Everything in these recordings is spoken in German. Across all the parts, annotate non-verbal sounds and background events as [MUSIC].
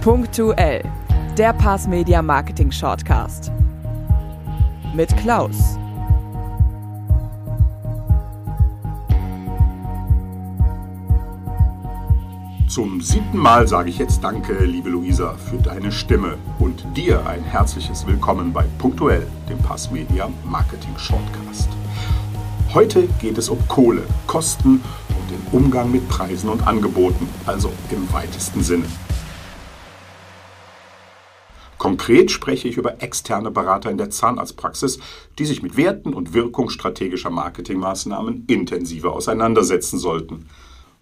Punktuell, der Pass Media Marketing Shortcast. Mit Klaus. Zum siebten Mal sage ich jetzt Danke, liebe Luisa, für deine Stimme und dir ein herzliches Willkommen bei Punktuell, dem Pass Media Marketing Shortcast. Heute geht es um Kohle, Kosten und den Umgang mit Preisen und Angeboten, also im weitesten Sinne. Konkret spreche ich über externe Berater in der Zahnarztpraxis, die sich mit Werten und Wirkung strategischer Marketingmaßnahmen intensiver auseinandersetzen sollten.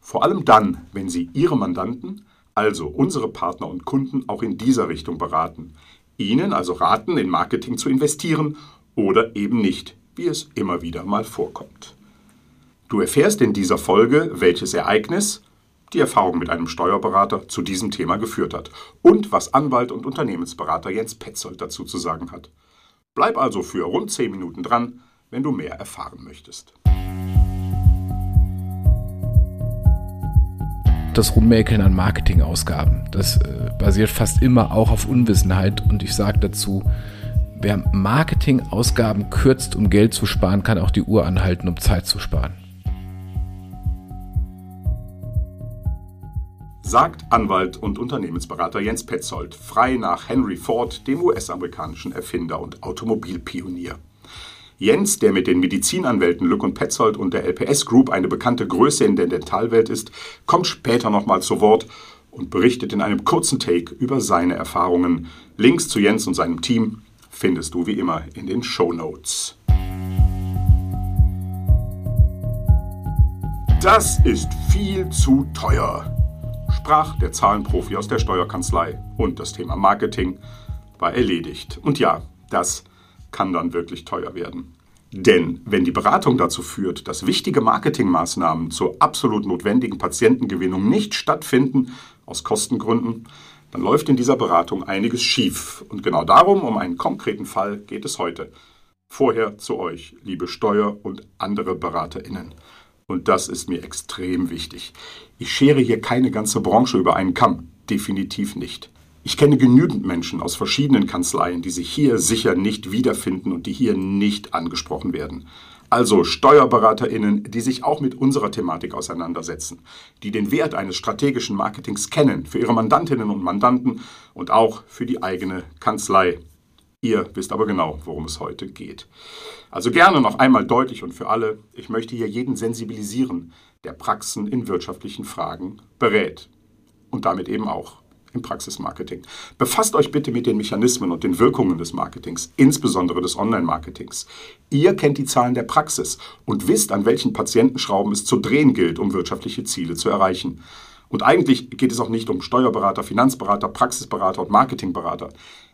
Vor allem dann, wenn sie ihre Mandanten, also unsere Partner und Kunden, auch in dieser Richtung beraten. Ihnen also raten, in Marketing zu investieren oder eben nicht, wie es immer wieder mal vorkommt. Du erfährst in dieser Folge, welches Ereignis die Erfahrung mit einem Steuerberater zu diesem Thema geführt hat und was Anwalt und Unternehmensberater Jens Petzold dazu zu sagen hat. Bleib also für rund 10 Minuten dran, wenn du mehr erfahren möchtest. Das Rummäkeln an Marketingausgaben, das äh, basiert fast immer auch auf Unwissenheit und ich sage dazu, Wer Marketingausgaben kürzt, um Geld zu sparen, kann auch die Uhr anhalten, um Zeit zu sparen. Sagt Anwalt und Unternehmensberater Jens Petzold, frei nach Henry Ford, dem US-amerikanischen Erfinder und Automobilpionier. Jens, der mit den Medizinanwälten Lück und Petzold und der LPS Group eine bekannte Größe in der Dentalwelt ist, kommt später nochmal zu Wort und berichtet in einem kurzen Take über seine Erfahrungen. Links zu Jens und seinem Team findest du wie immer in den Show Notes. Das ist viel zu teuer, sprach der Zahlenprofi aus der Steuerkanzlei. Und das Thema Marketing war erledigt. Und ja, das kann dann wirklich teuer werden. Denn wenn die Beratung dazu führt, dass wichtige Marketingmaßnahmen zur absolut notwendigen Patientengewinnung nicht stattfinden, aus Kostengründen, dann läuft in dieser Beratung einiges schief. Und genau darum, um einen konkreten Fall, geht es heute. Vorher zu euch, liebe Steuer- und andere Beraterinnen. Und das ist mir extrem wichtig. Ich schere hier keine ganze Branche über einen Kamm. Definitiv nicht. Ich kenne genügend Menschen aus verschiedenen Kanzleien, die sich hier sicher nicht wiederfinden und die hier nicht angesprochen werden. Also Steuerberaterinnen, die sich auch mit unserer Thematik auseinandersetzen, die den Wert eines strategischen Marketings kennen für ihre Mandantinnen und Mandanten und auch für die eigene Kanzlei. Ihr wisst aber genau, worum es heute geht. Also gerne noch einmal deutlich und für alle, ich möchte hier jeden sensibilisieren, der Praxen in wirtschaftlichen Fragen berät und damit eben auch im Praxismarketing. Befasst euch bitte mit den Mechanismen und den Wirkungen des Marketings, insbesondere des Online-Marketings. Ihr kennt die Zahlen der Praxis und wisst, an welchen Patientenschrauben es zu drehen gilt, um wirtschaftliche Ziele zu erreichen. Und eigentlich geht es auch nicht um Steuerberater, Finanzberater, Praxisberater und Marketingberater.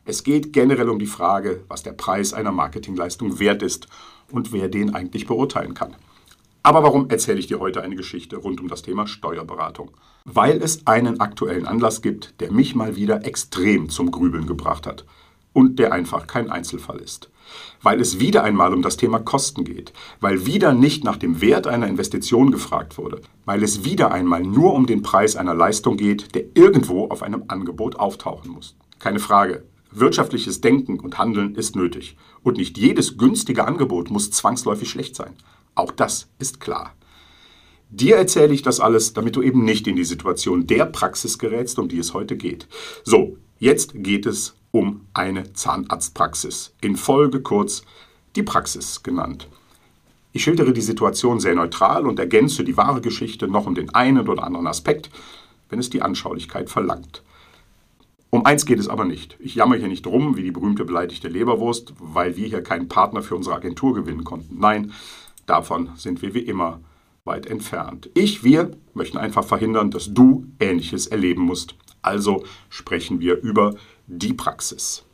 Es geht generell um die Frage, was der Preis einer Marketingleistung wert ist und wer den eigentlich beurteilen kann. Aber warum erzähle ich dir heute eine Geschichte rund um das Thema Steuerberatung? Weil es einen aktuellen Anlass gibt, der mich mal wieder extrem zum Grübeln gebracht hat und der einfach kein Einzelfall ist. Weil es wieder einmal um das Thema Kosten geht, weil wieder nicht nach dem Wert einer Investition gefragt wurde, weil es wieder einmal nur um den Preis einer Leistung geht, der irgendwo auf einem Angebot auftauchen muss. Keine Frage, wirtschaftliches Denken und Handeln ist nötig und nicht jedes günstige Angebot muss zwangsläufig schlecht sein. Auch das ist klar. Dir erzähle ich das alles, damit du eben nicht in die Situation der Praxis gerätst, um die es heute geht. So, jetzt geht es um eine Zahnarztpraxis. In Folge kurz die Praxis genannt. Ich schildere die Situation sehr neutral und ergänze die wahre Geschichte noch um den einen oder anderen Aspekt, wenn es die Anschaulichkeit verlangt. Um eins geht es aber nicht. Ich jammer hier nicht rum wie die berühmte beleidigte Leberwurst, weil wir hier keinen Partner für unsere Agentur gewinnen konnten. Nein, Davon sind wir wie immer weit entfernt. Ich, wir möchten einfach verhindern, dass du Ähnliches erleben musst. Also sprechen wir über die Praxis.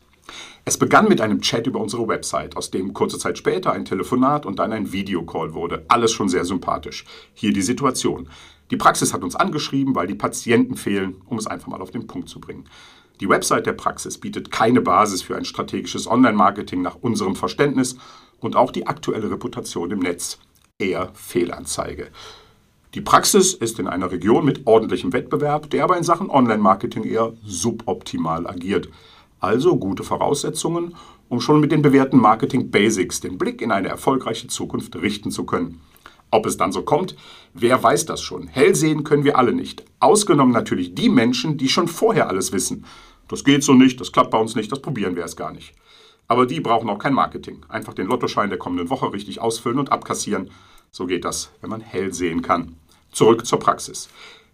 Es begann mit einem Chat über unsere Website, aus dem kurze Zeit später ein Telefonat und dann ein Videocall wurde. Alles schon sehr sympathisch. Hier die Situation. Die Praxis hat uns angeschrieben, weil die Patienten fehlen, um es einfach mal auf den Punkt zu bringen. Die Website der Praxis bietet keine Basis für ein strategisches Online-Marketing nach unserem Verständnis und auch die aktuelle Reputation im Netz eher Fehlanzeige. Die Praxis ist in einer Region mit ordentlichem Wettbewerb, der aber in Sachen Online-Marketing eher suboptimal agiert. Also gute Voraussetzungen, um schon mit den bewährten Marketing Basics den Blick in eine erfolgreiche Zukunft richten zu können. Ob es dann so kommt, wer weiß das schon. Hell sehen können wir alle nicht. Ausgenommen natürlich die Menschen, die schon vorher alles wissen. Das geht so nicht, das klappt bei uns nicht, das probieren wir erst gar nicht. Aber die brauchen auch kein Marketing. Einfach den Lottoschein der kommenden Woche richtig ausfüllen und abkassieren. So geht das, wenn man hell sehen kann. Zurück zur Praxis.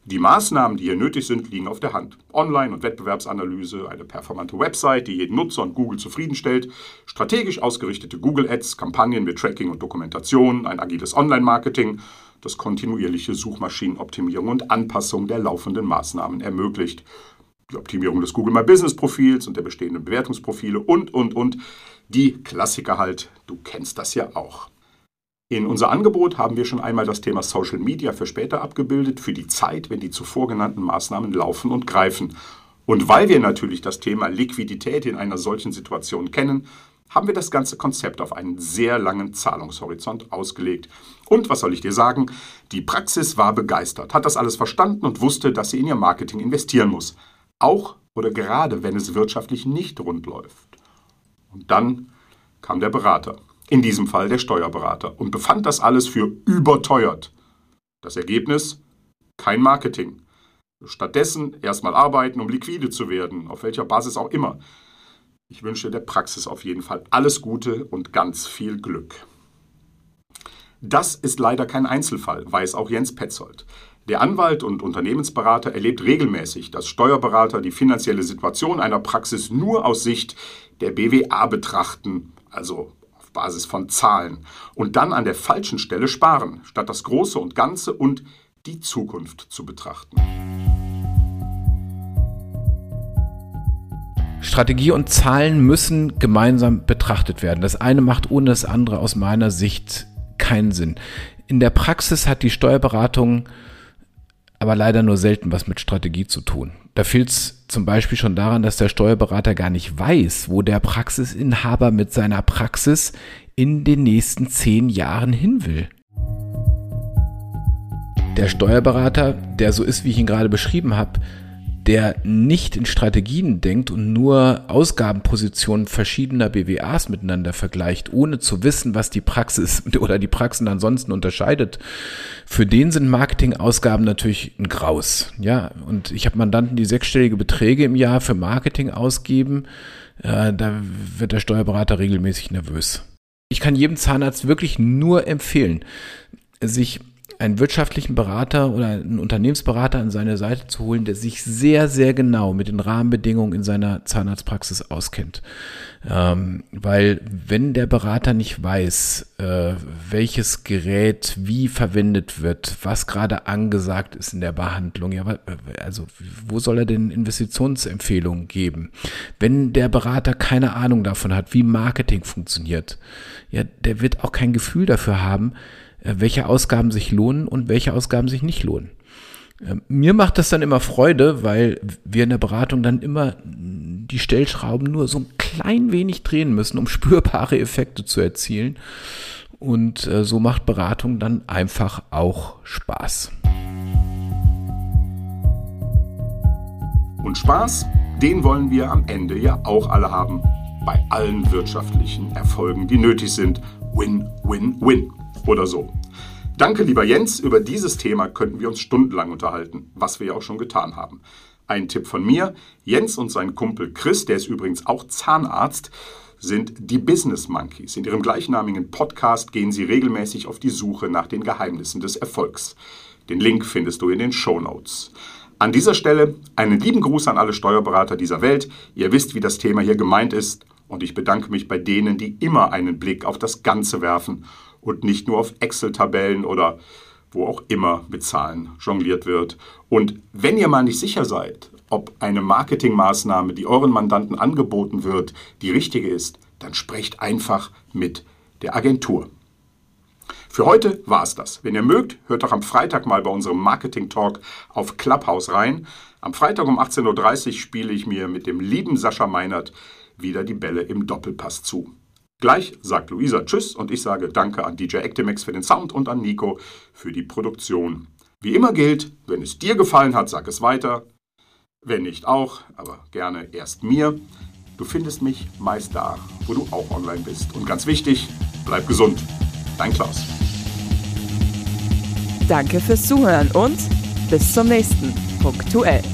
Die Maßnahmen, die hier nötig sind, liegen auf der Hand. Online- und Wettbewerbsanalyse, eine performante Website, die jeden Nutzer und Google zufriedenstellt, strategisch ausgerichtete Google-Ads, Kampagnen mit Tracking und Dokumentation, ein agiles Online-Marketing, das kontinuierliche Suchmaschinenoptimierung und Anpassung der laufenden Maßnahmen ermöglicht. Die Optimierung des Google My Business Profils und der bestehenden Bewertungsprofile und, und, und. Die Klassiker halt, du kennst das ja auch. In unser Angebot haben wir schon einmal das Thema Social Media für später abgebildet, für die Zeit, wenn die zuvor genannten Maßnahmen laufen und greifen. Und weil wir natürlich das Thema Liquidität in einer solchen Situation kennen, haben wir das ganze Konzept auf einen sehr langen Zahlungshorizont ausgelegt. Und was soll ich dir sagen? Die Praxis war begeistert, hat das alles verstanden und wusste, dass sie in ihr Marketing investieren muss. Auch oder gerade wenn es wirtschaftlich nicht rund läuft. Und dann kam der Berater in diesem Fall der Steuerberater, und befand das alles für überteuert. Das Ergebnis? Kein Marketing. Stattdessen erstmal arbeiten, um liquide zu werden, auf welcher Basis auch immer. Ich wünsche der Praxis auf jeden Fall alles Gute und ganz viel Glück. Das ist leider kein Einzelfall, weiß auch Jens Petzold. Der Anwalt und Unternehmensberater erlebt regelmäßig, dass Steuerberater die finanzielle Situation einer Praxis nur aus Sicht der BWA betrachten, also Basis von Zahlen und dann an der falschen Stelle sparen, statt das Große und Ganze und die Zukunft zu betrachten. Strategie und Zahlen müssen gemeinsam betrachtet werden. Das eine macht ohne das andere aus meiner Sicht keinen Sinn. In der Praxis hat die Steuerberatung aber leider nur selten was mit Strategie zu tun. Da fehlt es zum Beispiel schon daran, dass der Steuerberater gar nicht weiß, wo der Praxisinhaber mit seiner Praxis in den nächsten zehn Jahren hin will. Der Steuerberater, der so ist, wie ich ihn gerade beschrieben habe, der nicht in Strategien denkt und nur Ausgabenpositionen verschiedener BWAs miteinander vergleicht, ohne zu wissen, was die Praxis [LAUGHS] oder die Praxen ansonsten unterscheidet, für den sind Marketingausgaben natürlich ein Graus. Ja, und ich habe Mandanten, die sechsstellige Beträge im Jahr für Marketing ausgeben, äh, da wird der Steuerberater regelmäßig nervös. Ich kann jedem Zahnarzt wirklich nur empfehlen, sich einen wirtschaftlichen Berater oder einen Unternehmensberater an seine Seite zu holen, der sich sehr, sehr genau mit den Rahmenbedingungen in seiner Zahnarztpraxis auskennt. Ähm, weil wenn der Berater nicht weiß, äh, welches Gerät wie verwendet wird, was gerade angesagt ist in der Behandlung, ja, also wo soll er denn Investitionsempfehlungen geben? Wenn der Berater keine Ahnung davon hat, wie Marketing funktioniert, ja, der wird auch kein Gefühl dafür haben, welche Ausgaben sich lohnen und welche Ausgaben sich nicht lohnen. Ähm, mir macht das dann immer Freude, weil wir in der Beratung dann immer die Stellschrauben nur so ein klein wenig drehen müssen, um [LAUGHS] spürbare Effekte zu erzielen. Und äh, so macht Beratung dann einfach auch Spaß. Und Spaß, den wollen wir am Ende ja auch alle haben. Bei allen wirtschaftlichen Erfolgen, die nötig sind. Win, win, win oder so. Danke, lieber Jens. Über dieses Thema könnten wir uns stundenlang unterhalten, was wir ja auch schon getan haben. Ein Tipp von mir: Jens und sein Kumpel Chris, der ist übrigens auch Zahnarzt, sind die Business Monkeys. In ihrem gleichnamigen Podcast gehen sie regelmäßig auf die Suche nach den Geheimnissen des Erfolgs. Den Link findest du in den Show Notes. An dieser Stelle einen lieben Gruß an alle Steuerberater dieser Welt. Ihr wisst, wie das Thema hier gemeint ist. Und ich bedanke mich bei denen, die immer einen Blick auf das Ganze werfen und nicht nur auf Excel-Tabellen oder wo auch immer mit Zahlen jongliert wird. Und wenn ihr mal nicht sicher seid, ob eine Marketingmaßnahme, die euren Mandanten angeboten wird, die richtige ist, dann sprecht einfach mit der Agentur. Für heute war es das. Wenn ihr mögt, hört doch am Freitag mal bei unserem Marketing Talk auf Clubhouse rein. Am Freitag um 18.30 Uhr spiele ich mir mit dem lieben Sascha Meinert wieder die Bälle im Doppelpass zu. Gleich sagt Luisa Tschüss und ich sage Danke an DJ Actimex für den Sound und an Nico für die Produktion. Wie immer gilt, wenn es dir gefallen hat, sag es weiter. Wenn nicht auch, aber gerne erst mir. Du findest mich meist da, wo du auch online bist. Und ganz wichtig, bleib gesund. Dein Klaus. Danke fürs Zuhören und bis zum nächsten Punktuell.